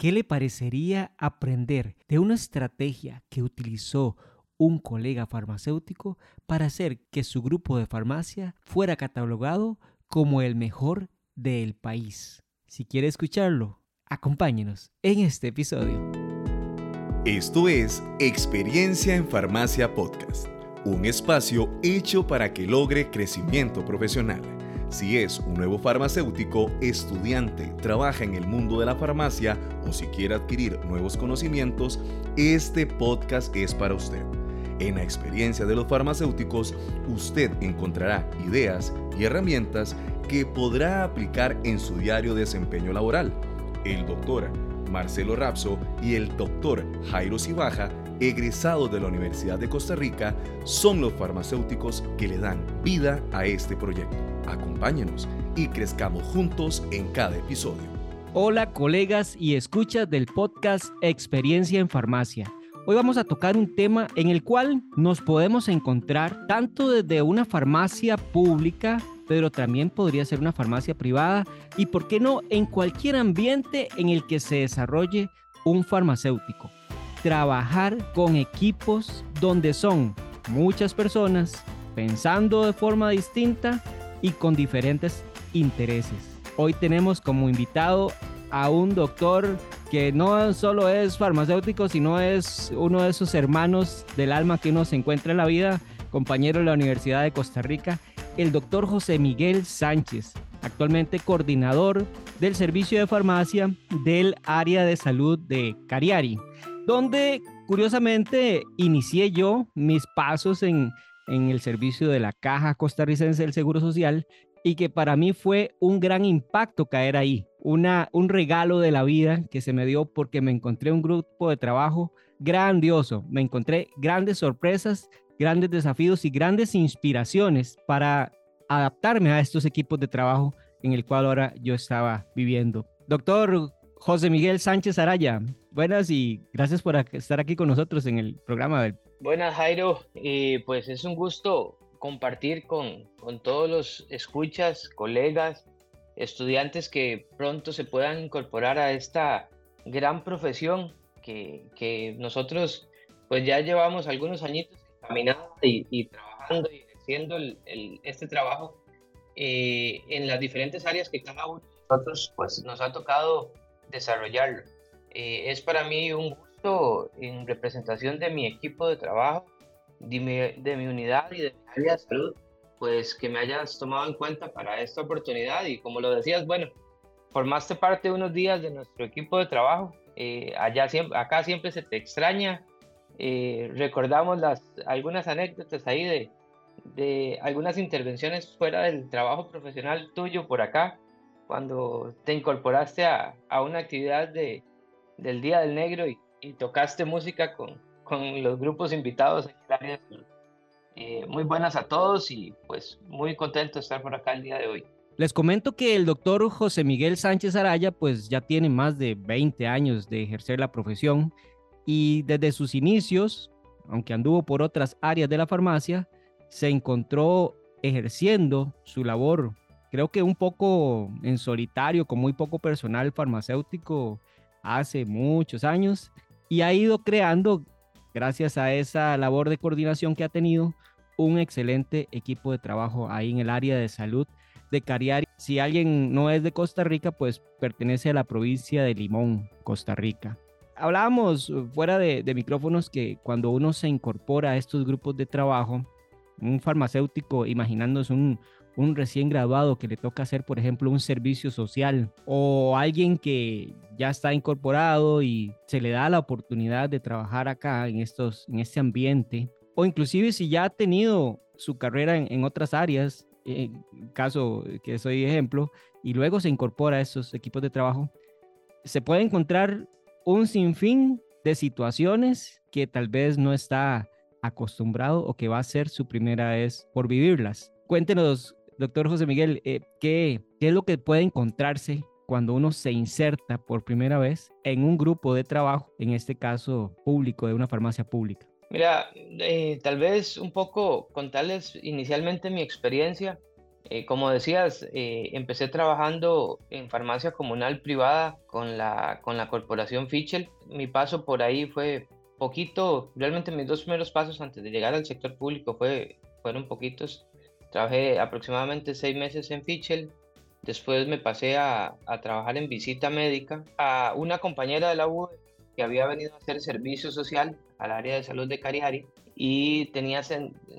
¿Qué le parecería aprender de una estrategia que utilizó un colega farmacéutico para hacer que su grupo de farmacia fuera catalogado como el mejor del país? Si quiere escucharlo, acompáñenos en este episodio. Esto es Experiencia en Farmacia Podcast, un espacio hecho para que logre crecimiento profesional si es un nuevo farmacéutico, estudiante, trabaja en el mundo de la farmacia o si quiere adquirir nuevos conocimientos, este podcast es para usted. En la experiencia de los farmacéuticos, usted encontrará ideas y herramientas que podrá aplicar en su diario desempeño laboral. El doctor Marcelo Rapso y el doctor Jairo Cibaja, egresados de la Universidad de Costa Rica, son los farmacéuticos que le dan vida a este proyecto. Acompáñenos y crezcamos juntos en cada episodio. Hola colegas y escuchas del podcast Experiencia en Farmacia. Hoy vamos a tocar un tema en el cual nos podemos encontrar tanto desde una farmacia pública, pero también podría ser una farmacia privada y, por qué no, en cualquier ambiente en el que se desarrolle un farmacéutico. Trabajar con equipos donde son muchas personas pensando de forma distinta y con diferentes intereses. Hoy tenemos como invitado a un doctor que no solo es farmacéutico, sino es uno de esos hermanos del alma que uno se encuentra en la vida, compañero de la Universidad de Costa Rica, el doctor José Miguel Sánchez, actualmente coordinador del servicio de farmacia del área de salud de Cariari, donde curiosamente inicié yo mis pasos en en el servicio de la Caja Costarricense del Seguro Social y que para mí fue un gran impacto caer ahí, una, un regalo de la vida que se me dio porque me encontré un grupo de trabajo grandioso, me encontré grandes sorpresas, grandes desafíos y grandes inspiraciones para adaptarme a estos equipos de trabajo en el cual ahora yo estaba viviendo. Doctor José Miguel Sánchez Araya, buenas y gracias por estar aquí con nosotros en el programa del Buenas, Jairo. Pues es un gusto compartir con, con, todos los escuchas, colegas, estudiantes que pronto se puedan incorporar a esta gran profesión que, que nosotros pues ya llevamos algunos añitos caminando y, trabajando y haciendo el, este trabajo eh, en las diferentes áreas que cada uno de nosotros pues nos ha tocado desarrollarlo. Eh, es para mí un gusto en representación de mi equipo de trabajo, de mi, unidad y de mi área de salud, pues que me hayas tomado en cuenta para esta oportunidad. Y como lo decías, bueno, formaste parte de unos días de nuestro equipo de trabajo, eh, allá siempre, acá siempre se te extraña, eh, recordamos las, algunas anécdotas ahí de, de algunas intervenciones fuera del trabajo profesional tuyo por acá, cuando te incorporaste a, a una actividad de, del Día del Negro y y tocaste música con, con los grupos invitados eh, muy buenas a todos y pues muy contento de estar por acá el día de hoy. Les comento que el doctor José Miguel Sánchez Araya pues ya tiene más de 20 años de ejercer la profesión y desde sus inicios, aunque anduvo por otras áreas de la farmacia, se encontró ejerciendo su labor, creo que un poco en solitario, con muy poco personal farmacéutico hace muchos años y ha ido creando, gracias a esa labor de coordinación que ha tenido, un excelente equipo de trabajo ahí en el área de salud de Cariari. Si alguien no es de Costa Rica, pues pertenece a la provincia de Limón, Costa Rica. Hablábamos fuera de, de micrófonos que cuando uno se incorpora a estos grupos de trabajo, un farmacéutico, imaginándose un, un recién graduado que le toca hacer, por ejemplo, un servicio social o alguien que ya está incorporado y se le da la oportunidad de trabajar acá en, estos, en este ambiente, o inclusive si ya ha tenido su carrera en, otras áreas, en caso que soy ejemplo, y luego se incorpora a estos equipos de trabajo, se puede encontrar un sinfín de situaciones que tal vez no está acostumbrado o que va a ser su primera vez por vivirlas. Cuéntenos Doctor José Miguel, eh, ¿qué, es lo que puede encontrarse cuando uno se inserta por primera vez en un grupo de trabajo, en este caso público, de una farmacia pública? Mira, eh, tal vez un poco contarles inicialmente mi experiencia. Eh, como decías, eh, empecé trabajando en farmacia comunal privada con la, con la corporación Fichel. Mi paso por ahí fue poquito, realmente mis dos primeros pasos antes de llegar al sector público fue, fueron poquitos. Trabajé aproximadamente seis meses en Fichel, después me pasé a, a trabajar en visita médica a una compañera de la U que había venido a hacer servicio social al área de salud de Cariari y tenía,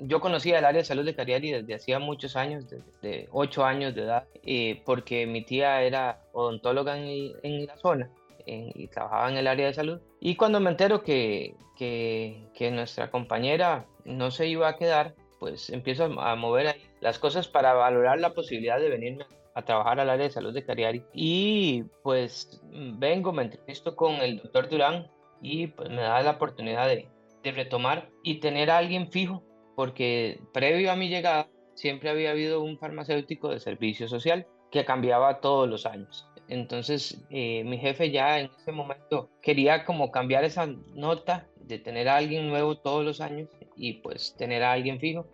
yo conocía el área de salud de Cariari desde hacía muchos años, desde ocho años de edad, eh, porque mi tía era odontóloga en, en la zona y trabajaba en el área de salud. Y cuando me entero que, que, que, nuestra compañera no se iba a quedar, pues empiezo a, mover las cosas para valorar la posibilidad de venirme a trabajar al área de salud de Cariari. Y pues vengo, me entrevisto con el doctor Durán y pues me da la oportunidad de, de retomar y tener a alguien fijo, porque previo a mi llegada siempre había habido un farmacéutico de servicio social que cambiaba todos los años. Entonces eh, mi jefe ya en ese momento quería como cambiar esa nota de tener a alguien nuevo todos los años y pues tener a alguien fijo.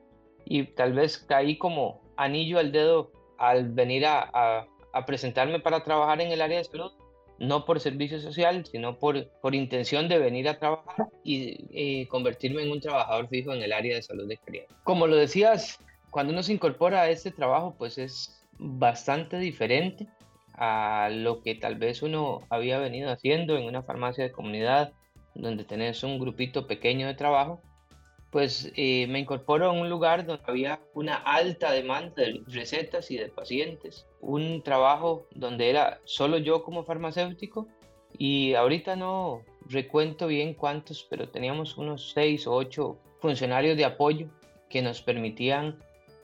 Y tal vez caí como anillo al dedo al venir a, presentarme para trabajar en el área de salud no por servicio social, sino por, por intención de venir a trabajar y convertirme en un trabajador fijo en el área de salud de calidad. Como lo decías, cuando uno se incorpora a este trabajo, pues es bastante diferente a lo que tal vez uno había venido haciendo en una farmacia de comunidad, donde tenés un grupito pequeño de trabajo pues eh, me incorporo a un lugar donde había una alta demanda de recetas y de pacientes, un trabajo donde era solo yo como farmacéutico y ahorita no recuento bien cuántos, pero teníamos unos seis o ocho funcionarios de apoyo que nos permitían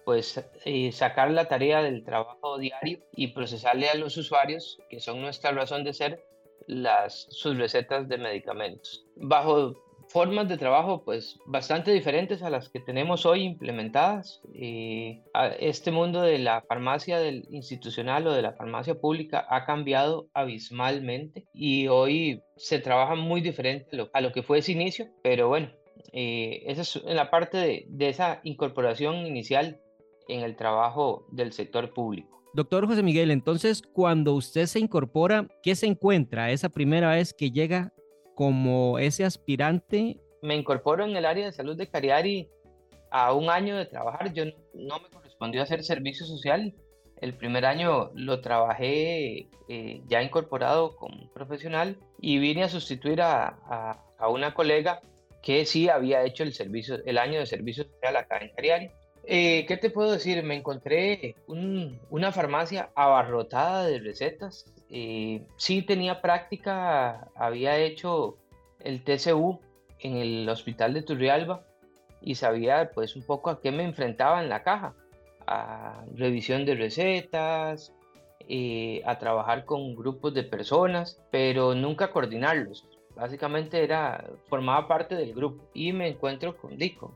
pues eh, sacar la tarea del trabajo diario y procesarle a los usuarios, que son nuestra razón de ser, las, sus recetas de medicamentos. Bajo formas de trabajo pues bastante diferentes a las que tenemos hoy implementadas. Eh, este mundo de la farmacia del institucional o de la farmacia pública ha cambiado abismalmente y hoy se trabaja muy diferente a lo, que fue ese inicio, pero bueno, eh, esa es la parte de, de esa incorporación inicial en el trabajo del sector público. Doctor José Miguel, entonces cuando usted se incorpora, ¿qué se encuentra esa primera vez que llega como ese aspirante? Me incorporo en el área de salud de Cariari a un año de trabajar. Yo no me correspondió hacer servicio social. El primer año lo trabajé eh, ya incorporado como profesional y vine a sustituir a, una colega que sí había hecho el, servicio, el año de servicio social acá en Cariari. Eh, ¿Qué te puedo decir? Me encontré una farmacia abarrotada de recetas. Eh, sí tenía práctica, había hecho el TCU en el hospital de Turrialba y sabía pues un poco a qué me enfrentaba en la caja. A revisión de recetas, eh, a trabajar con grupos de personas, pero nunca coordinarlos. Básicamente era, formaba parte del grupo y me encuentro con Dico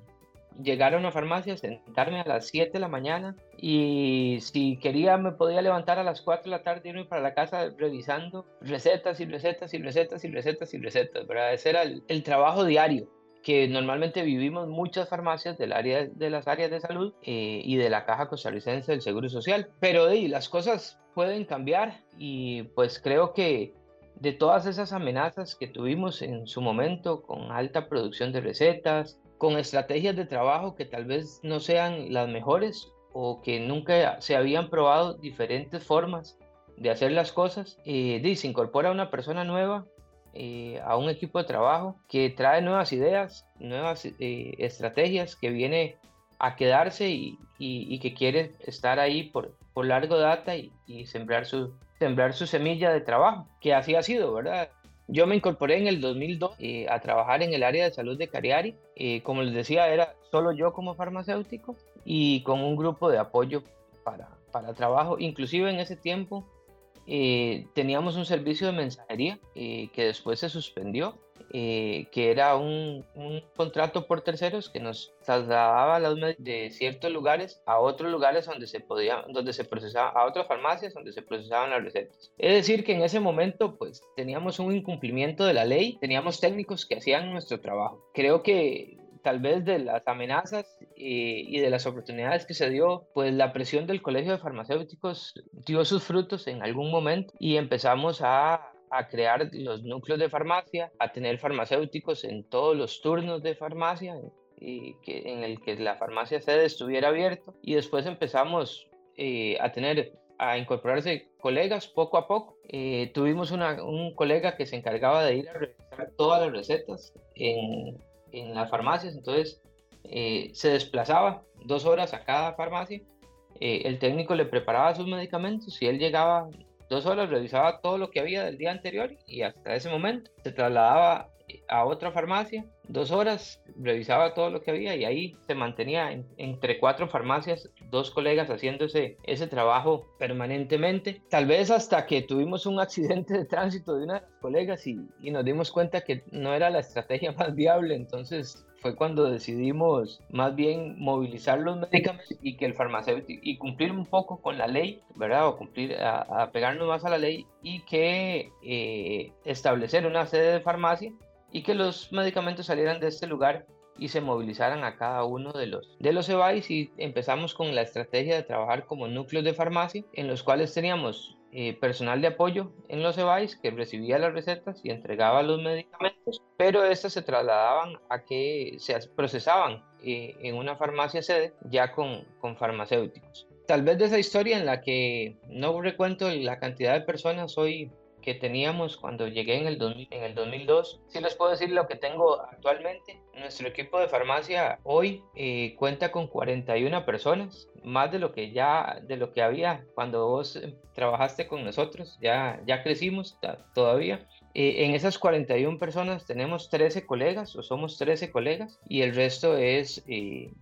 llegar a una farmacia, sentarme a las 7 de la mañana y si quería me podía levantar a las 4 de la tarde y irme para la casa revisando recetas y recetas y recetas y recetas y recetas, ¿verdad? Ese era el, trabajo diario que normalmente vivimos muchas farmacias del área de las áreas de salud eh, y de la Caja Costarricense del Seguro Social. Pero las cosas pueden cambiar y pues creo que de todas esas amenazas que tuvimos en su momento con alta producción de recetas, con estrategias de trabajo que tal vez no sean las mejores o que nunca se habían probado diferentes formas de hacer las cosas. Eh, y se incorpora una persona nueva eh, a un equipo de trabajo que trae nuevas ideas, nuevas eh, estrategias, que viene a quedarse y, y, que quiere estar ahí por, por largo data y, sembrar, su, sembrar su semilla de trabajo, que así ha sido, ¿verdad? Yo me incorporé en el 2002 eh, a trabajar en el área de salud de Cariari. Eh, como les decía, era solo yo como farmacéutico y con un grupo de apoyo para, para trabajo. Inclusive en ese tiempo eh, teníamos un servicio de mensajería que después se suspendió eh, que era un, contrato por terceros que nos trasladaba las de ciertos lugares a otros lugares donde se podía, donde se procesaba, a otras farmacias donde se procesaban las recetas. Es decir, que en ese momento pues teníamos un incumplimiento de la ley, teníamos técnicos que hacían nuestro trabajo. Creo que tal vez de las amenazas eh, y de las oportunidades que se dio, pues la presión del Colegio de Farmacéuticos dio sus frutos en algún momento y empezamos a a crear los núcleos de farmacia, a tener farmacéuticos en todos los turnos de farmacia y que, en el que la farmacia sede estuviera abierto y después empezamos eh, a tener a incorporarse colegas poco a poco. Eh, tuvimos una, un colega que se encargaba de ir a revisar todas las recetas en, en las farmacias, entonces eh, se desplazaba dos horas a cada farmacia, el técnico le preparaba sus medicamentos y él llegaba dos horas, revisaba todo lo que había del día anterior y hasta ese momento se trasladaba a otra farmacia, dos horas, revisaba todo lo que había y ahí se mantenía entre cuatro farmacias, dos colegas haciendo ese, trabajo permanentemente. Tal vez hasta que tuvimos un accidente de tránsito de una de las colegas y, y nos dimos cuenta que no era la estrategia más viable, entonces fue cuando decidimos más bien movilizar los medicamentos y que el farmacéutico y cumplir un poco con la ley, ¿verdad? O cumplir, a, pegarnos más a la ley y que eh, establecer una sede de farmacia y que los medicamentos salieran de este lugar y se movilizaran a cada uno de los, de los EBAIS y empezamos con la estrategia de trabajar como núcleos de farmacia en los cuales teníamos eh, personal de apoyo en los EBAIS que recibía las recetas y entregaba los medicamentos, pero estas se trasladaban a que se procesaban eh, en una farmacia sede ya con, con farmacéuticos. Tal vez de esa historia en la que no recuento la cantidad de personas hoy que teníamos cuando llegué en el, en el 2002. Sí les puedo decir lo que tengo actualmente. Nuestro equipo de farmacia hoy eh, cuenta con 41 personas, más de lo que ya de lo que había cuando vos eh, trabajaste con nosotros. Ya ya crecimos todavía. Eh, en esas 41 personas tenemos 13 colegas o somos 13 colegas y el resto es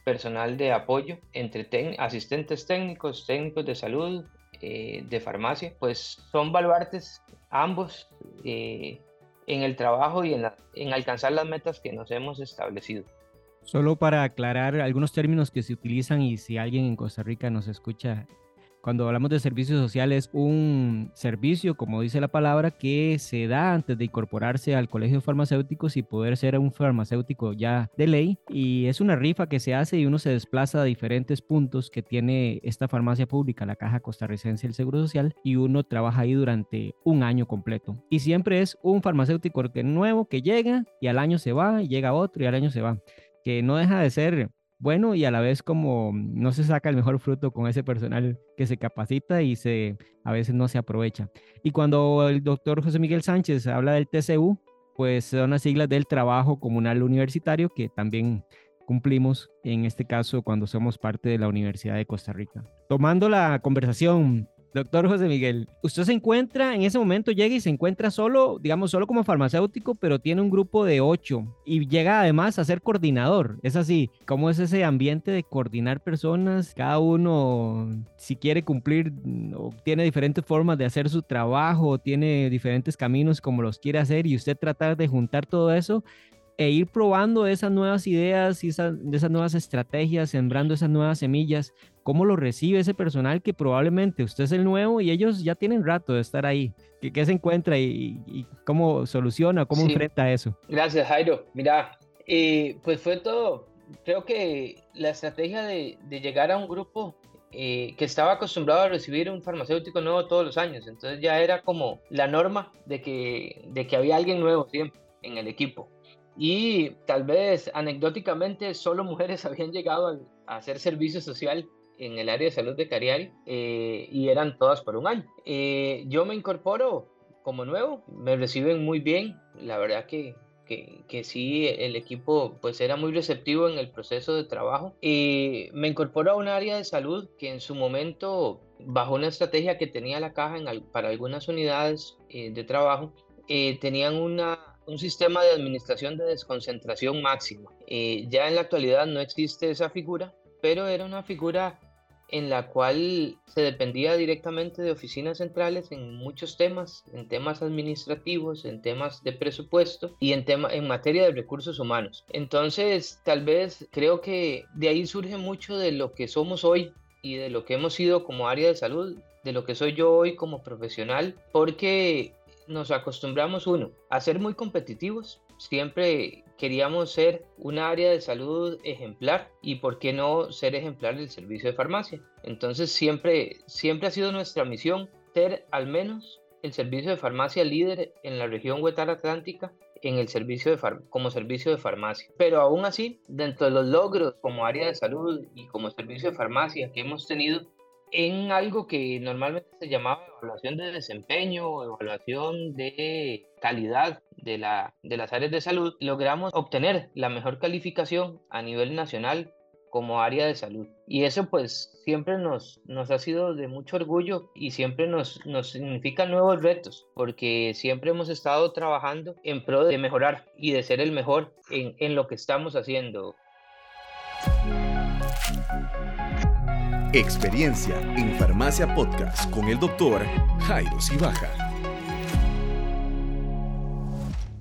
personal de apoyo entre asistentes técnicos, técnicos de salud, de farmacia, pues son baluartes ambos eh, en el trabajo y en alcanzar las metas que nos hemos establecido. Solo para aclarar algunos términos que se utilizan y si alguien en Costa Rica nos escucha cuando hablamos de servicio social es un servicio, como dice la palabra, que se da antes de incorporarse al colegio de farmacéuticos y poder ser un farmacéutico ya de ley. Y es una rifa que se hace y uno se desplaza a diferentes puntos que tiene esta farmacia pública, la Caja Costarricense del Seguro Social, y uno trabaja ahí durante un año completo. Y siempre es un farmacéutico nuevo que llega y al año se va, y llega otro y al año se va. Que no deja de ser bueno y a la vez como no se saca el mejor fruto con ese personal que se capacita y se a veces no se aprovecha. Y cuando el doctor José Miguel Sánchez habla del TCU, pues son las siglas del trabajo comunal universitario que también cumplimos en este caso cuando somos parte de la Universidad de Costa Rica. Tomando la conversación Doctor José Miguel, usted se encuentra, en ese momento llega y se encuentra solo, digamos, solo como farmacéutico, pero tiene un grupo de ocho y llega además a ser coordinador. Es así, ¿cómo es ese ambiente de coordinar personas? Cada uno, si quiere cumplir, tiene diferentes formas de hacer su trabajo, tiene diferentes caminos como los quiere hacer y usted tratar de juntar todo eso e ir probando esas nuevas ideas y de esas nuevas estrategias, sembrando esas nuevas semillas. ¿Cómo lo recibe ese personal que probablemente usted es el nuevo y ellos ya tienen rato de estar ahí? ¿Qué, se encuentra y, cómo soluciona, cómo enfrenta eso? Gracias, Jairo. Mira, eh, pues fue todo. Creo que la estrategia de, llegar a un grupo eh, que estaba acostumbrado a recibir un farmacéutico nuevo todos los años. Entonces ya era como la norma de que, de que había alguien nuevo siempre en el equipo y tal vez anecdóticamente solo mujeres habían llegado a, hacer servicio social en el área de salud de Cariari eh, y eran todas por un año. Eh, yo me incorporo como nuevo, me reciben muy bien, la verdad que, que, que, sí, el equipo pues era muy receptivo en el proceso de trabajo. y me incorporo a un área de salud que en su momento, bajo una estrategia que tenía la caja en, para algunas unidades eh, de trabajo, tenían una un sistema de administración de desconcentración máxima. Eh, ya en la actualidad no existe esa figura, pero era una figura en la cual se dependía directamente de oficinas centrales en muchos temas, en temas administrativos, en temas de presupuesto y en, tema, en materia de recursos humanos. Entonces, tal vez creo que de ahí surge mucho de lo que somos hoy y de lo que hemos sido como área de salud, de lo que soy yo hoy como profesional, porque nos acostumbramos, uno, a ser muy competitivos. Siempre queríamos ser un área de salud ejemplar y por qué no ser ejemplar del servicio de farmacia. Entonces siempre, siempre ha sido nuestra misión ser al menos el servicio de farmacia líder en la región Huetar Atlántica en el servicio de como servicio de farmacia. Pero aún así, dentro de los logros como área de salud y como servicio de farmacia que hemos tenido, en algo que normalmente se llamaba evaluación de desempeño o evaluación de calidad de, la, de las áreas de salud, logramos obtener la mejor calificación a nivel nacional como área de salud. Y eso pues siempre nos, nos ha sido de mucho orgullo y siempre nos, nos significa nuevos retos, porque siempre hemos estado trabajando en pro de mejorar y de ser el mejor en, en lo que estamos haciendo. Experiencia en Farmacia Podcast con el doctor Jairo Sibaja.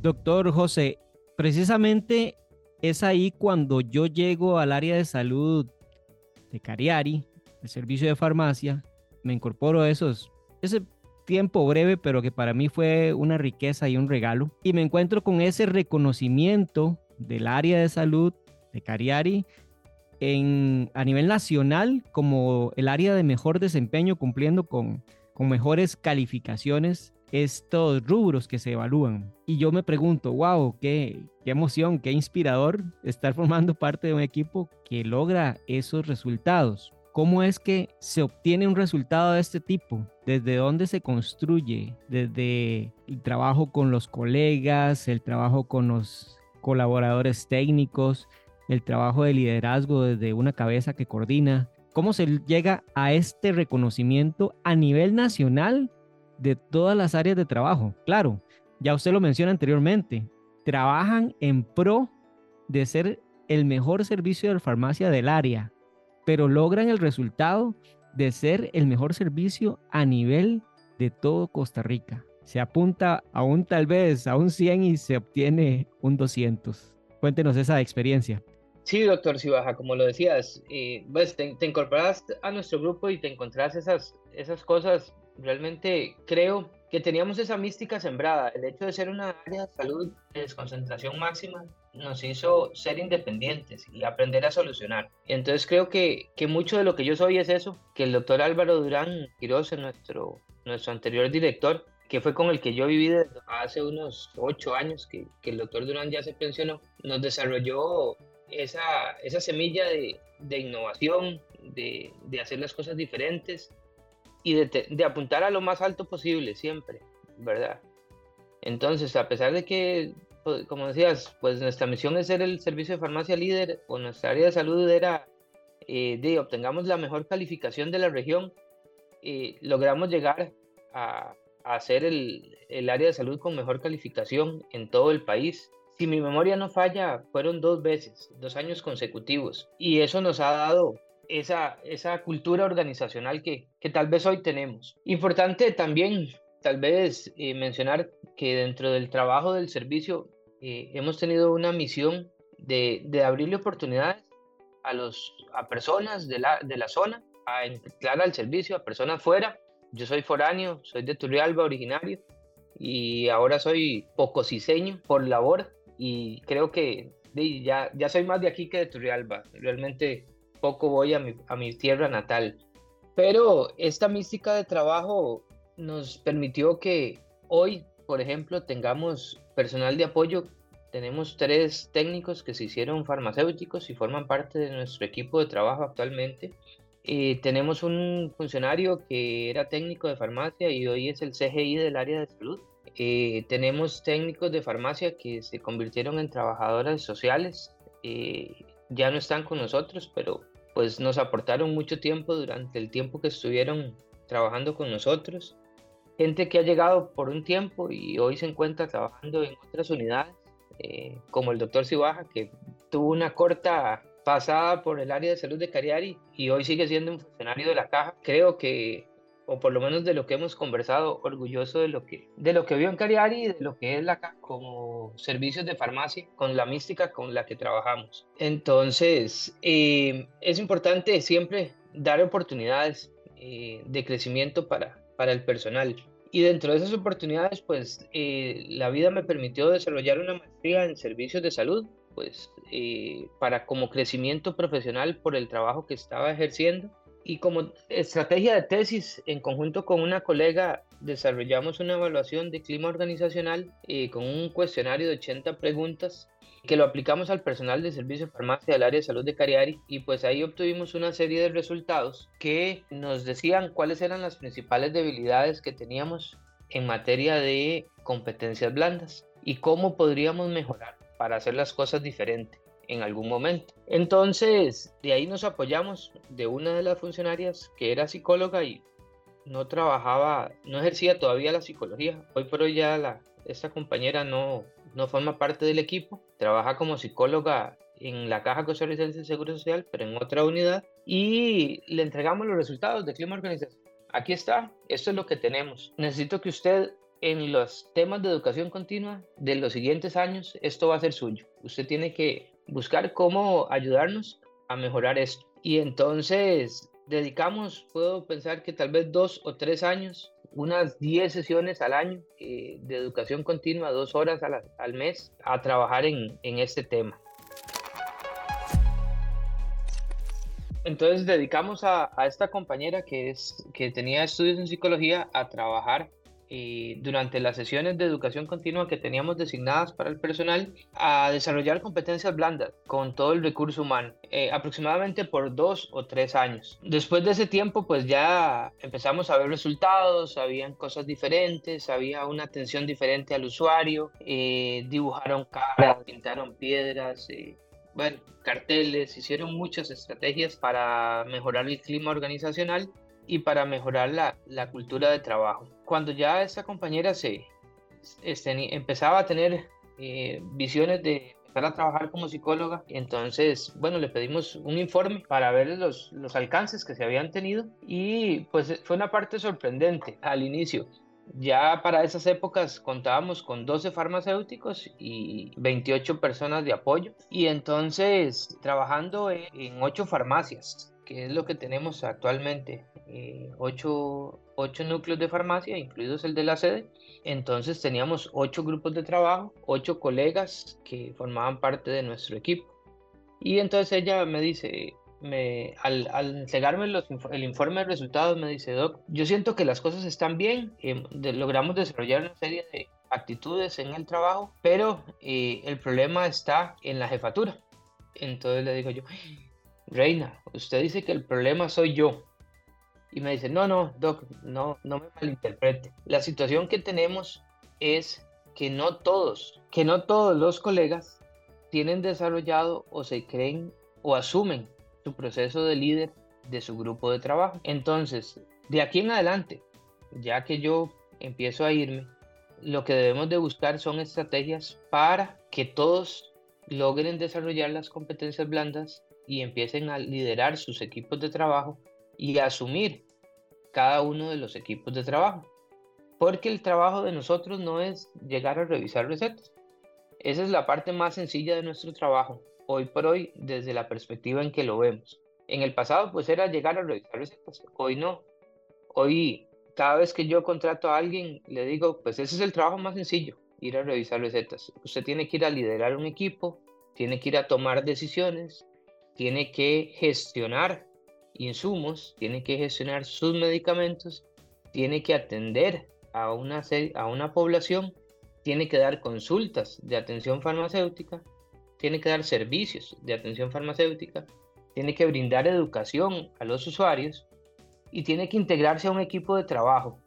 Doctor José, precisamente es ahí cuando yo llego al área de salud de Cariari, el servicio de farmacia, me incorporo a esos, ese tiempo breve, pero que para mí fue una riqueza y un regalo, y me encuentro con ese reconocimiento del área de salud de Cariari en, a nivel nacional como el área de mejor desempeño cumpliendo con, con mejores calificaciones estos rubros que se evalúan. Y yo me pregunto, wow, qué, qué emoción, qué inspirador estar formando parte de un equipo que logra esos resultados. ¿Cómo es que se obtiene un resultado de este tipo? ¿Desde dónde se construye? Desde el trabajo con los colegas, el trabajo con los colaboradores técnicos, el trabajo de liderazgo desde una cabeza que coordina. ¿Cómo se llega a este reconocimiento a nivel nacional de todas las áreas de trabajo. Claro, ya usted lo menciona anteriormente, trabajan en pro de ser el mejor servicio de farmacia del área, pero logran el resultado de ser el mejor servicio a nivel de todo Costa Rica. Se apunta a un tal vez a un 100 y se obtiene un 200. Cuéntenos esa experiencia. Sí, doctor Sibaja, como lo decías, eh, pues te, te, incorporas a nuestro grupo y te encontrás esas, esas cosas realmente creo que teníamos esa mística sembrada. El hecho de ser una área de salud de desconcentración máxima nos hizo ser independientes y aprender a solucionar. Entonces creo que, que mucho de lo que yo soy es eso, que el doctor Álvaro Durán Quiroz, nuestro, nuestro anterior director, que fue con el que yo viví desde hace unos ocho años, que, que el doctor Durán ya se pensionó, nos desarrolló esa, esa semilla de, de innovación, de, de hacer las cosas diferentes y de, apuntar a lo más alto posible siempre, ¿verdad? Entonces, a pesar de que, pues, como decías, pues nuestra misión es ser el servicio de farmacia líder o nuestra área de salud era eh, de obtengamos la mejor calificación de la región, eh, logramos llegar a, a ser el, el, área de salud con mejor calificación en todo el país. Si mi memoria no falla, fueron dos veces, dos años consecutivos. Y eso nos ha dado esa, esa cultura organizacional que, que tal vez hoy tenemos. Importante también, tal vez, eh, mencionar que dentro del trabajo del servicio eh, hemos tenido una misión de, de, abrirle oportunidades a, los, a personas de la, de la zona a entrar al servicio, a personas fuera. Yo soy foráneo, soy de Turrialba originario y ahora soy pocosiseño por labor y creo que ya, ya soy más de aquí que de Turrialba. Realmente poco voy a mi, tierra natal. Pero esta mística de trabajo nos permitió que hoy, por ejemplo, tengamos personal de apoyo. Tenemos tres técnicos que se hicieron farmacéuticos y forman parte de nuestro equipo de trabajo actualmente. Eh, tenemos un funcionario que era técnico de farmacia y hoy es el CGI del área de salud. Eh, tenemos técnicos de farmacia que se convirtieron en trabajadoras sociales. Eh, ya no están con nosotros, pero pues nos aportaron mucho tiempo durante el tiempo que estuvieron trabajando con nosotros. Gente que ha llegado por un tiempo y hoy se encuentra trabajando en otras unidades, eh, como el doctor Cibaja, que tuvo una corta pasada por el área de salud de Cariari y hoy sigue siendo un funcionario de la caja. Creo que o por lo menos de lo que hemos conversado, orgulloso de lo que, de lo que vio en Cariari y de lo que es la como servicios de farmacia, con la mística con la que trabajamos. Entonces, eh, es importante siempre dar oportunidades eh, de crecimiento para, para el personal. Y dentro de esas oportunidades, pues eh, la vida me permitió desarrollar una maestría en servicios de salud, pues para como crecimiento profesional por el trabajo que estaba ejerciendo. Y como estrategia de tesis, en conjunto con una colega, desarrollamos una evaluación de clima organizacional eh, con un cuestionario de 80 preguntas que lo aplicamos al personal de servicio de farmacia del área de salud de Cariari y pues ahí obtuvimos una serie de resultados que nos decían cuáles eran las principales debilidades que teníamos en materia de competencias blandas y cómo podríamos mejorar para hacer las cosas diferentes en algún momento. Entonces, de ahí nos apoyamos de una de las funcionarias que era psicóloga y no trabajaba, no ejercía todavía la psicología. Hoy por hoy ya la, esta compañera no, no forma parte del equipo, trabaja como psicóloga en la Caja Costarricense de Seguro Social, pero en otra unidad, y le entregamos los resultados de clima organización. Aquí está, esto es lo que tenemos. Necesito que usted en los temas de educación continua de los siguientes años, esto va a ser suyo. Usted tiene que buscar cómo ayudarnos a mejorar esto. Y entonces dedicamos, puedo pensar que tal vez dos o tres años unas 10 sesiones al año eh, de educación continua, dos horas al mes, a trabajar en, en este tema. Entonces dedicamos a, a, esta compañera que, es, que tenía estudios en psicología a trabajar durante las sesiones de educación continua que teníamos designadas para el personal a desarrollar competencias blandas con todo el recurso humano, eh, aproximadamente por dos o tres años. Después de ese tiempo, pues ya empezamos a ver resultados, habían cosas diferentes, había una atención diferente al usuario, eh, dibujaron caras, pintaron piedras. Eh, bueno, carteles, hicieron muchas estrategias para mejorar el clima organizacional y para mejorar la, la cultura de trabajo. Cuando ya esta compañera se este, empezaba a tener eh, visiones de empezar a trabajar como psicóloga, entonces, bueno, le pedimos un informe para ver los, los alcances que se habían tenido y pues fue una parte sorprendente al inicio. Ya para esas épocas contábamos con 12 farmacéuticos y 28 personas de apoyo y entonces trabajando en, en 8 farmacias que es lo que tenemos actualmente, eh, ocho, núcleos de farmacia, incluidos el de la sede. Entonces teníamos ocho grupos de trabajo, ocho colegas que formaban parte de nuestro equipo. Y entonces ella me dice, me, al, al entregarme el informe de resultados, me dice, Doc, yo siento que las cosas están bien, logramos desarrollar una serie de actitudes en el trabajo, pero eh, el problema está en la jefatura. Entonces le digo yo, Reina, usted dice que el problema soy yo. Y me dice, no, no, Doc, no, no me malinterprete. La situación que tenemos es que no todos, que no todos los colegas tienen desarrollado o se creen o asumen su proceso de líder de su grupo de trabajo. Entonces, de aquí en adelante, ya que yo empiezo a irme, lo que debemos de buscar son estrategias para que todos logren desarrollar las competencias blandas y empiecen a liderar sus equipos de trabajo y asumir cada uno de los equipos de trabajo. Porque el trabajo de nosotros no es llegar a revisar recetas. Esa es la parte más sencilla de nuestro trabajo, hoy por hoy, desde la perspectiva en que lo vemos. En el pasado, pues era llegar a revisar recetas. Hoy no. Hoy, cada vez que yo contrato a alguien, le digo, pues ese es el trabajo más sencillo, ir a revisar recetas. Usted tiene que ir a liderar un equipo, tiene que ir a tomar decisiones, tiene que gestionar insumos, tiene que gestionar sus medicamentos, tiene que atender a una, a una población, tiene que dar consultas de atención farmacéutica, tiene que dar servicios de atención farmacéutica, tiene que brindar educación a los usuarios y tiene que integrarse a un equipo de trabajo.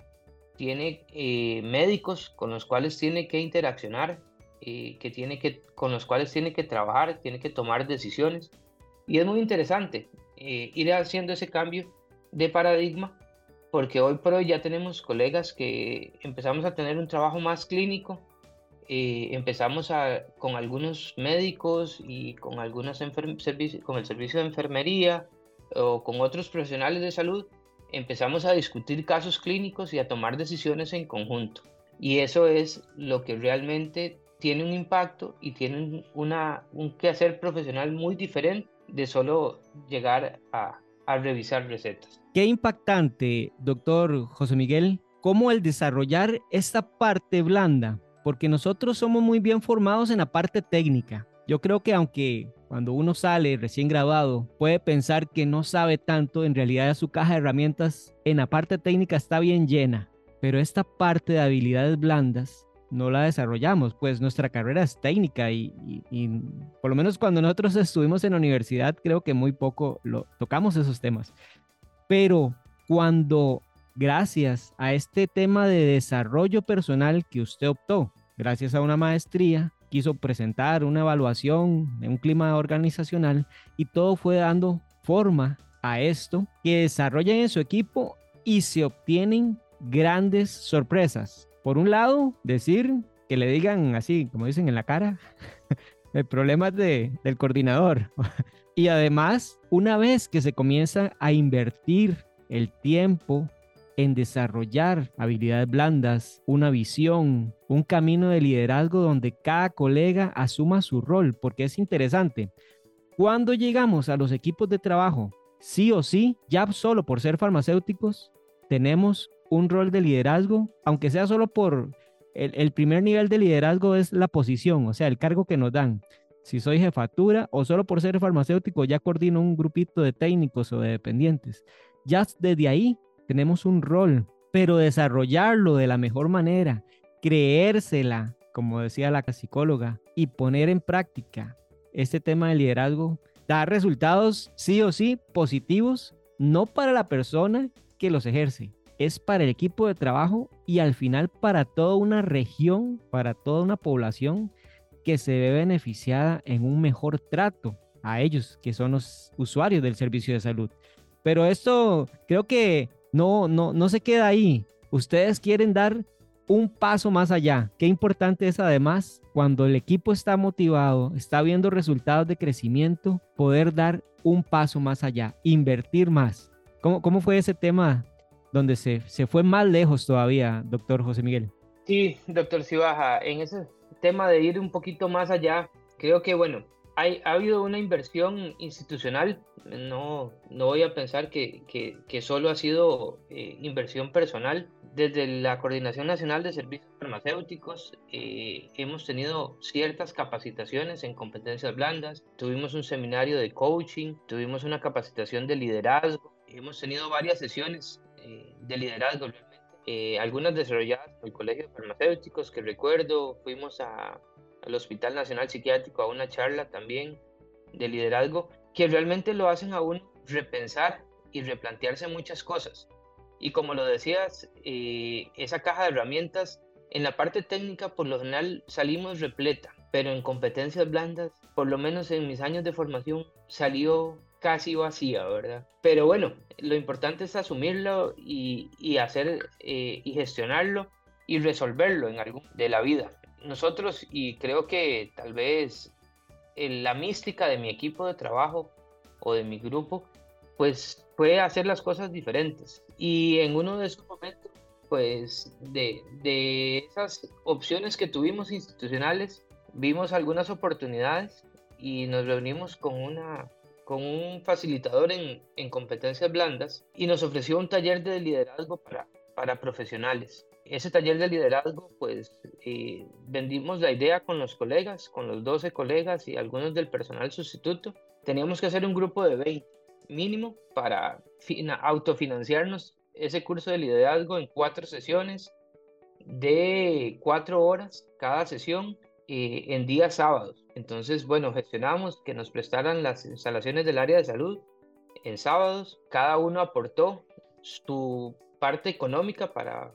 Tiene eh, médicos con los cuales tiene que interaccionar, eh, que tiene que, con los cuales tiene que trabajar, tiene que tomar decisiones y es muy interesante eh, ir haciendo ese cambio de paradigma, porque hoy por hoy ya tenemos colegas que empezamos a tener un trabajo más clínico, eh, empezamos a, con algunos médicos y con, algunos con el servicio de enfermería o con otros profesionales de salud, empezamos a discutir casos clínicos y a tomar decisiones en conjunto. Y eso es lo que realmente tiene un impacto y tiene una, un quehacer profesional muy diferente de solo llegar a, revisar recetas. Qué impactante, doctor José Miguel, cómo el desarrollar esta parte blanda, porque nosotros somos muy bien formados en la parte técnica. Yo creo que aunque cuando uno sale recién graduado puede pensar que no sabe tanto, en realidad su caja de herramientas en la parte técnica está bien llena, pero esta parte de habilidades blandas no la desarrollamos, pues nuestra carrera es técnica y, por lo menos cuando nosotros estuvimos en la universidad creo que muy poco lo tocamos esos temas. Pero cuando gracias a este tema de desarrollo personal que usted optó, gracias a una maestría, quiso presentar una evaluación de un clima organizacional y todo fue dando forma a esto que desarrollan en su equipo y se obtienen grandes sorpresas. Por un lado, decir que le digan así, como dicen en la cara, el problema es de, del coordinador. y además, una vez que se comienza a invertir el tiempo en desarrollar habilidades blandas, una visión, un camino de liderazgo donde cada colega asuma su rol, porque es interesante. Cuando llegamos a los equipos de trabajo, sí o sí, ya solo por ser farmacéuticos, tenemos un rol de liderazgo, aunque sea solo por el, primer nivel de liderazgo es la posición, o sea, el cargo que nos dan. Si soy jefatura o solo por ser farmacéutico ya coordino un grupito de técnicos o de dependientes. Ya desde ahí tenemos un rol, pero desarrollarlo de la mejor manera, creérsela, como decía la psicóloga, y poner en práctica este tema de liderazgo, da resultados sí o sí positivos, no para la persona que los ejerce, es para el equipo de trabajo y al final para toda una región, para toda una población que se ve beneficiada en un mejor trato a ellos, que son los usuarios del servicio de salud. Pero esto creo que no, no, no se queda ahí. Ustedes quieren dar un paso más allá. Qué importante es además cuando el equipo está motivado, está viendo resultados de crecimiento, poder dar un paso más allá, invertir más. ¿Cómo, cómo fue ese tema donde se, se fue más lejos todavía, doctor José Miguel? Sí, doctor Cibaja, en ese tema de ir un poquito más allá, creo que, bueno, hay, ha habido una inversión institucional, no, no voy a pensar que, que, solo ha sido eh, inversión personal. Desde la Coordinación Nacional de Servicios Farmacéuticos eh, hemos tenido ciertas capacitaciones en competencias blandas, tuvimos un seminario de coaching, tuvimos una capacitación de liderazgo, hemos tenido varias sesiones eh, de liderazgo realmente, algunas desarrolladas por el Colegio de Farmacéuticos que recuerdo, fuimos al Hospital Nacional Psiquiátrico a una charla también de liderazgo que realmente lo hacen a uno repensar y replantearse muchas cosas. Y como lo decías, eh, esa caja de herramientas en la parte técnica por lo general salimos repleta, pero en competencias blandas, por lo menos en mis años de formación, salió casi vacía, ¿verdad? Pero bueno, lo importante es asumirlo y, y hacer eh, y gestionarlo y resolverlo en algún de la vida nosotros, y creo que tal vez la mística de mi equipo de trabajo o de mi grupo, pues fue hacer las cosas diferentes. Y en uno de esos momentos, pues de, de esas opciones que tuvimos institucionales, vimos algunas oportunidades y nos reunimos con una con un facilitador en, en competencias blandas y nos ofreció un taller de liderazgo para, para profesionales ese taller de liderazgo, pues eh, vendimos la idea con los colegas, con los 12 colegas y algunos del personal sustituto. Teníamos que hacer un grupo de 20 mínimo para autofinanciarnos ese curso de liderazgo en cuatro sesiones de cuatro horas cada sesión eh, en días sábados. Entonces, bueno, gestionamos que nos prestaran las instalaciones del área de salud en sábados. Cada uno aportó su parte económica para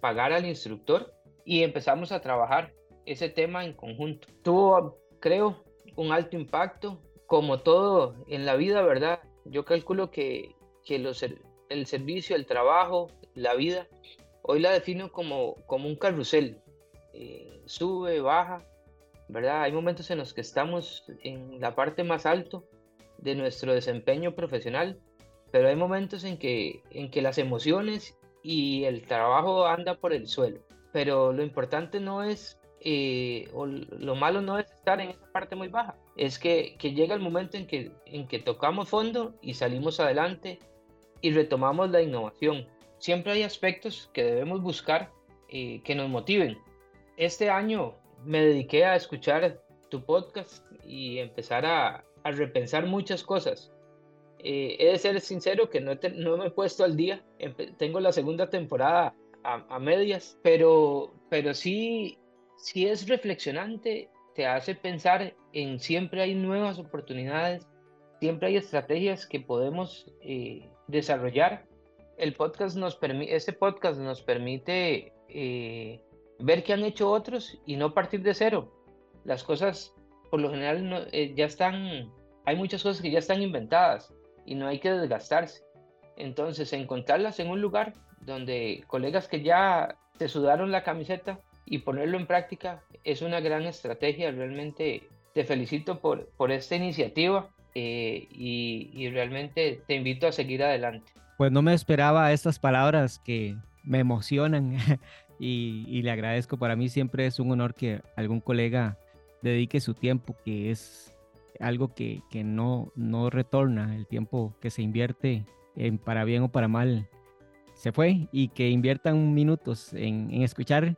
pagar al instructor y empezamos a trabajar ese tema en conjunto. Tuvo, creo, un alto impacto, como todo en la vida, ¿verdad? Yo calculo que, que los, el servicio, el trabajo, la vida, hoy la defino como, como un carrusel. Eh, sube, baja, ¿verdad? Hay momentos en los que estamos en la parte más alto de nuestro desempeño profesional, pero hay momentos en que, en que las emociones y el trabajo anda por el suelo. Pero lo importante no es, eh, o lo malo no es estar en esa parte muy baja, es que, que llega el momento en que, en que tocamos fondo y salimos adelante y retomamos la innovación. siempre hay aspectos que debemos buscar eh, que nos motiven. Este año me dediqué a escuchar tu podcast y empezar a, a repensar muchas cosas. Eh, he de ser sincero que no, no, me he puesto al día. tengo la segunda temporada a, medias, pero, pero sí, sí es reflexionante, te hace pensar en siempre hay nuevas oportunidades, siempre hay estrategias que podemos eh, desarrollar. El podcast nos este podcast nos permite eh, ver qué han hecho otros y no partir de cero. Las cosas, por lo general, ya están, hay muchas cosas que ya están inventadas y no hay que desgastarse. Entonces, encontrarlas en un lugar donde colegas que ya te sudaron la camiseta y ponerlo en práctica es una gran estrategia. Realmente te felicito por, por esta iniciativa eh, y, realmente te invito a seguir adelante. Pues no me esperaba estas palabras que me emocionan y, le agradezco. Para mí siempre es un honor que algún colega dedique su tiempo, que es algo que, que no, no retorna, el tiempo que se invierte en para bien o para mal se fue y que inviertan minutos en, en escuchar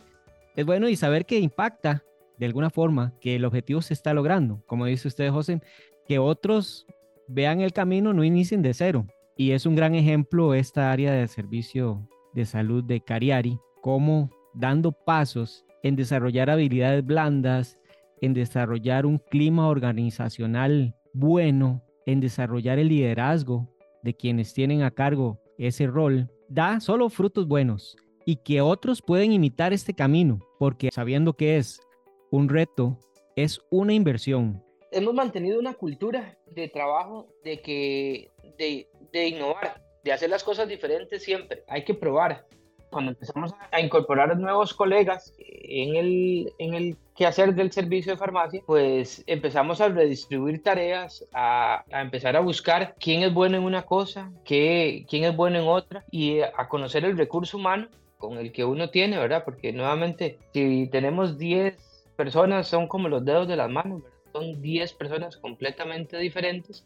es bueno y saber que impacta de alguna forma, que el objetivo se está logrando. Como dice usted, José, que otros vean el camino, no inicien de cero. Y es un gran ejemplo esta área de servicio de salud de Cariari, como dando pasos en desarrollar habilidades blandas, en desarrollar un clima organizacional bueno, en desarrollar el liderazgo de quienes tienen a cargo ese rol, da solo frutos buenos y que otros pueden imitar este camino, porque sabiendo que es un reto, es una inversión. Hemos mantenido una cultura de trabajo de que de, de innovar, de hacer las cosas diferentes siempre. Hay que probar, cuando empezamos a incorporar nuevos colegas en el, en el quehacer del servicio de farmacia, pues empezamos a redistribuir tareas, a, a, empezar a buscar quién es bueno en una cosa, qué, quién es bueno en otra y a conocer el recurso humano con el que uno tiene, ¿verdad? Porque nuevamente, si tenemos 10 personas, son como los dedos de las manos, ¿verdad? Son 10 personas completamente diferentes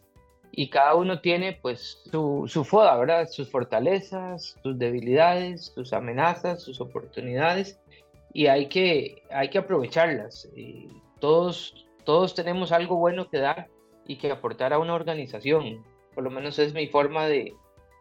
y cada uno tiene pues su, su foda, ¿verdad? Sus fortalezas, sus debilidades, sus amenazas, sus oportunidades y hay que, hay que aprovecharlas. Todos, todos tenemos algo bueno que dar y que aportar a una organización, por lo menos es mi forma de,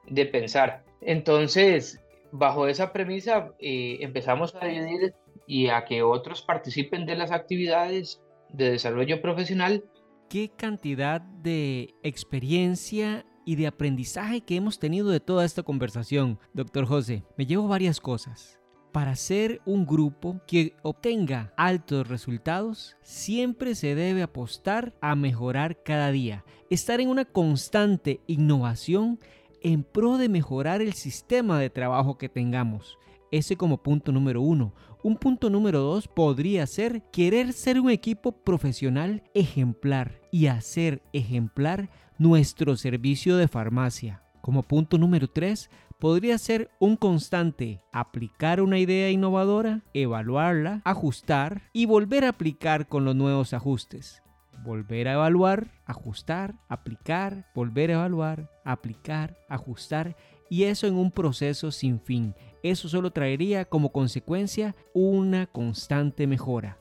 de pensar. Entonces, bajo esa premisa, eh, empezamos a dividir y a que otros participen de las actividades de desarrollo profesional qué cantidad de experiencia y de aprendizaje que hemos tenido de toda esta conversación, doctor José. Me llevo varias cosas. Para ser un grupo que obtenga altos resultados, siempre se debe apostar a mejorar cada día, estar en una constante innovación en pro de mejorar el sistema de trabajo que tengamos. Ese como punto número uno. Un punto número dos podría ser querer ser un equipo profesional ejemplar y hacer ejemplar nuestro servicio de farmacia. Como punto número tres podría ser un constante aplicar una idea innovadora, evaluarla, ajustar y volver a aplicar con los nuevos ajustes. Volver a evaluar, ajustar, aplicar, volver a evaluar, aplicar, ajustar y eso en un proceso sin fin eso solo traería como consecuencia una constante mejora.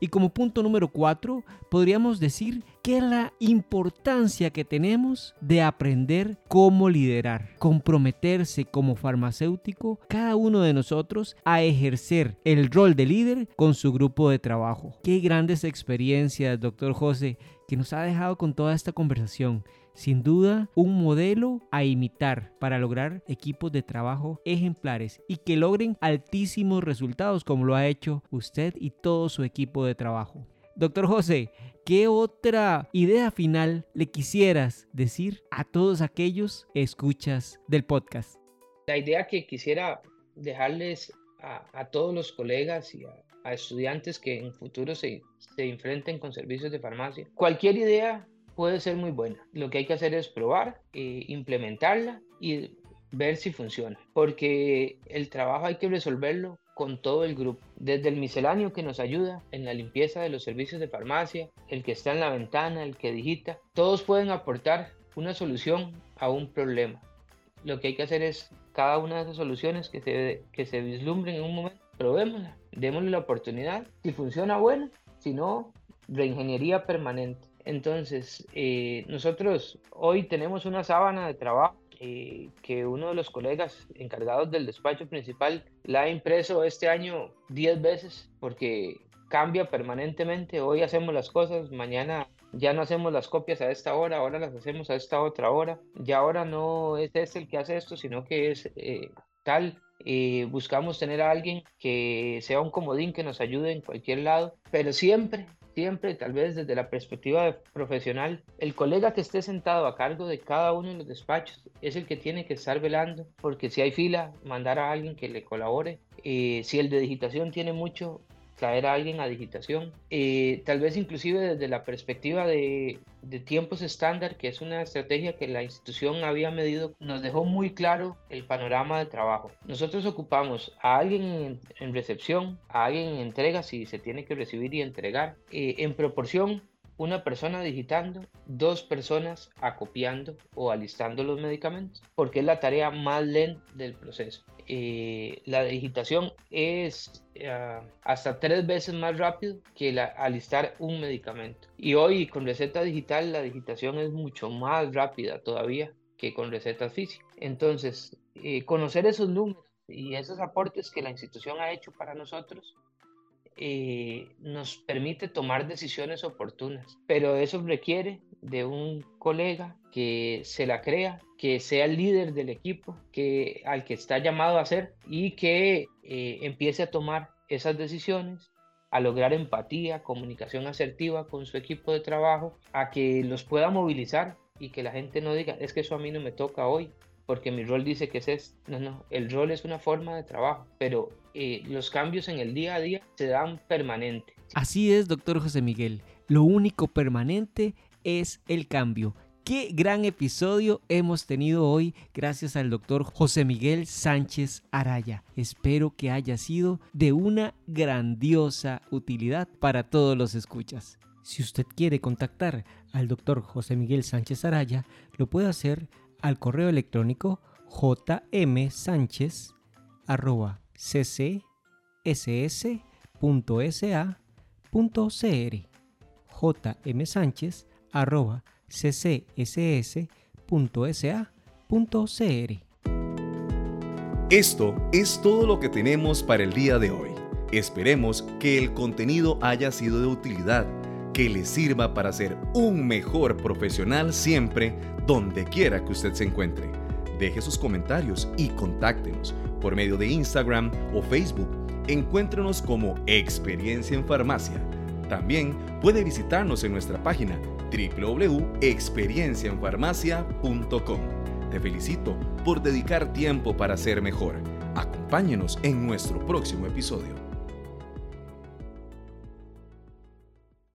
Y como punto número cuatro, podríamos decir que la importancia que tenemos de aprender cómo liderar, comprometerse como farmacéutico, cada uno de nosotros, a ejercer el rol de líder con su grupo de trabajo. Qué grandes experiencias, doctor José, que nos ha dejado con toda esta conversación sin duda un modelo a imitar para lograr equipos de trabajo ejemplares y que logren altísimos resultados como lo ha hecho usted y todo su equipo de trabajo. Doctor José, ¿qué otra idea final le quisieras decir a todos aquellos escuchas del podcast? La idea que quisiera dejarles a, todos los colegas y a, estudiantes que en futuro se, se enfrenten con servicios de farmacia. Cualquier idea puede ser muy buena. Lo que hay que hacer es probar, eh, implementarla y ver si funciona. Porque el trabajo hay que resolverlo con todo el grupo, desde el misceláneo que nos ayuda en la limpieza de los servicios de farmacia, el que está en la ventana, el que digita, todos pueden aportar una solución a un problema. Lo que hay que hacer es cada una de esas soluciones que se, que se vislumbren en un momento, probémosla, démosle la oportunidad. Si funciona, bueno, si no, reingeniería permanente. Entonces, eh, nosotros hoy tenemos una sábana de trabajo eh, que uno de los colegas encargados del despacho principal la ha impreso este año 10 veces porque cambia permanentemente. Hoy hacemos las cosas, mañana ya no hacemos las copias a esta hora, ahora las hacemos a esta otra hora. Ya ahora no es este el que hace esto, sino que es eh, tal. Buscamos tener a alguien que sea un comodín que nos ayude en cualquier lado, pero siempre, siempre, tal vez desde la perspectiva profesional, el colega que esté sentado a cargo de cada uno de los despachos es el que tiene que estar velando, porque si hay fila, mandar a alguien que le colabore. Eh, si el de digitación tiene mucho, traer a alguien a digitación, eh, tal vez inclusive desde la perspectiva de, tiempos estándar, que es una estrategia que la institución había medido, nos dejó muy claro el panorama de trabajo. Nosotros ocupamos a alguien en, recepción, a alguien en entrega si se tiene que recibir y entregar, eh, en proporción una persona digitando, dos personas acopiando o alistando los medicamentos, porque es la tarea más lenta del proceso. Eh, la digitación es eh, hasta tres veces más rápido que la, alistar un medicamento. Y hoy con receta digital la digitación es mucho más rápida todavía que con recetas físicas. Entonces, eh, conocer esos números y esos aportes que la institución ha hecho para nosotros eh, nos permite tomar decisiones oportunas, pero eso requiere de un colega que se la crea, que sea el líder del equipo, que al que está llamado a ser y que eh, empiece a tomar esas decisiones a lograr empatía, comunicación asertiva con su equipo de trabajo, a que los pueda movilizar y que la gente no diga, es que eso a mí no me toca hoy, porque mi rol dice que es esto. No, no, el rol es una forma de trabajo, pero eh, los cambios en el día a día se dan permanente. Así es, doctor José Miguel. Lo único permanente es el cambio. Qué gran episodio hemos tenido hoy gracias al doctor José Miguel Sánchez Araya. Espero que haya sido de una grandiosa utilidad para todos los escuchas. Si usted quiere contactar al doctor José Miguel Sánchez Araya, lo puede hacer al correo electrónico jmsánchez.ccs.sa.cr jmsánchez.ccs.sa.cr Esto es todo lo que tenemos para el día de hoy. Esperemos que el contenido haya sido de utilidad que le sirva para ser un mejor profesional siempre, donde quiera que usted se encuentre. Deje sus comentarios y contáctenos por medio de Instagram o Facebook. Encuéntrenos como Experiencia en Farmacia. También puede visitarnos en nuestra página www.experienciaenfarmacia.com. Te felicito por dedicar tiempo para ser mejor. Acompáñenos en nuestro próximo episodio.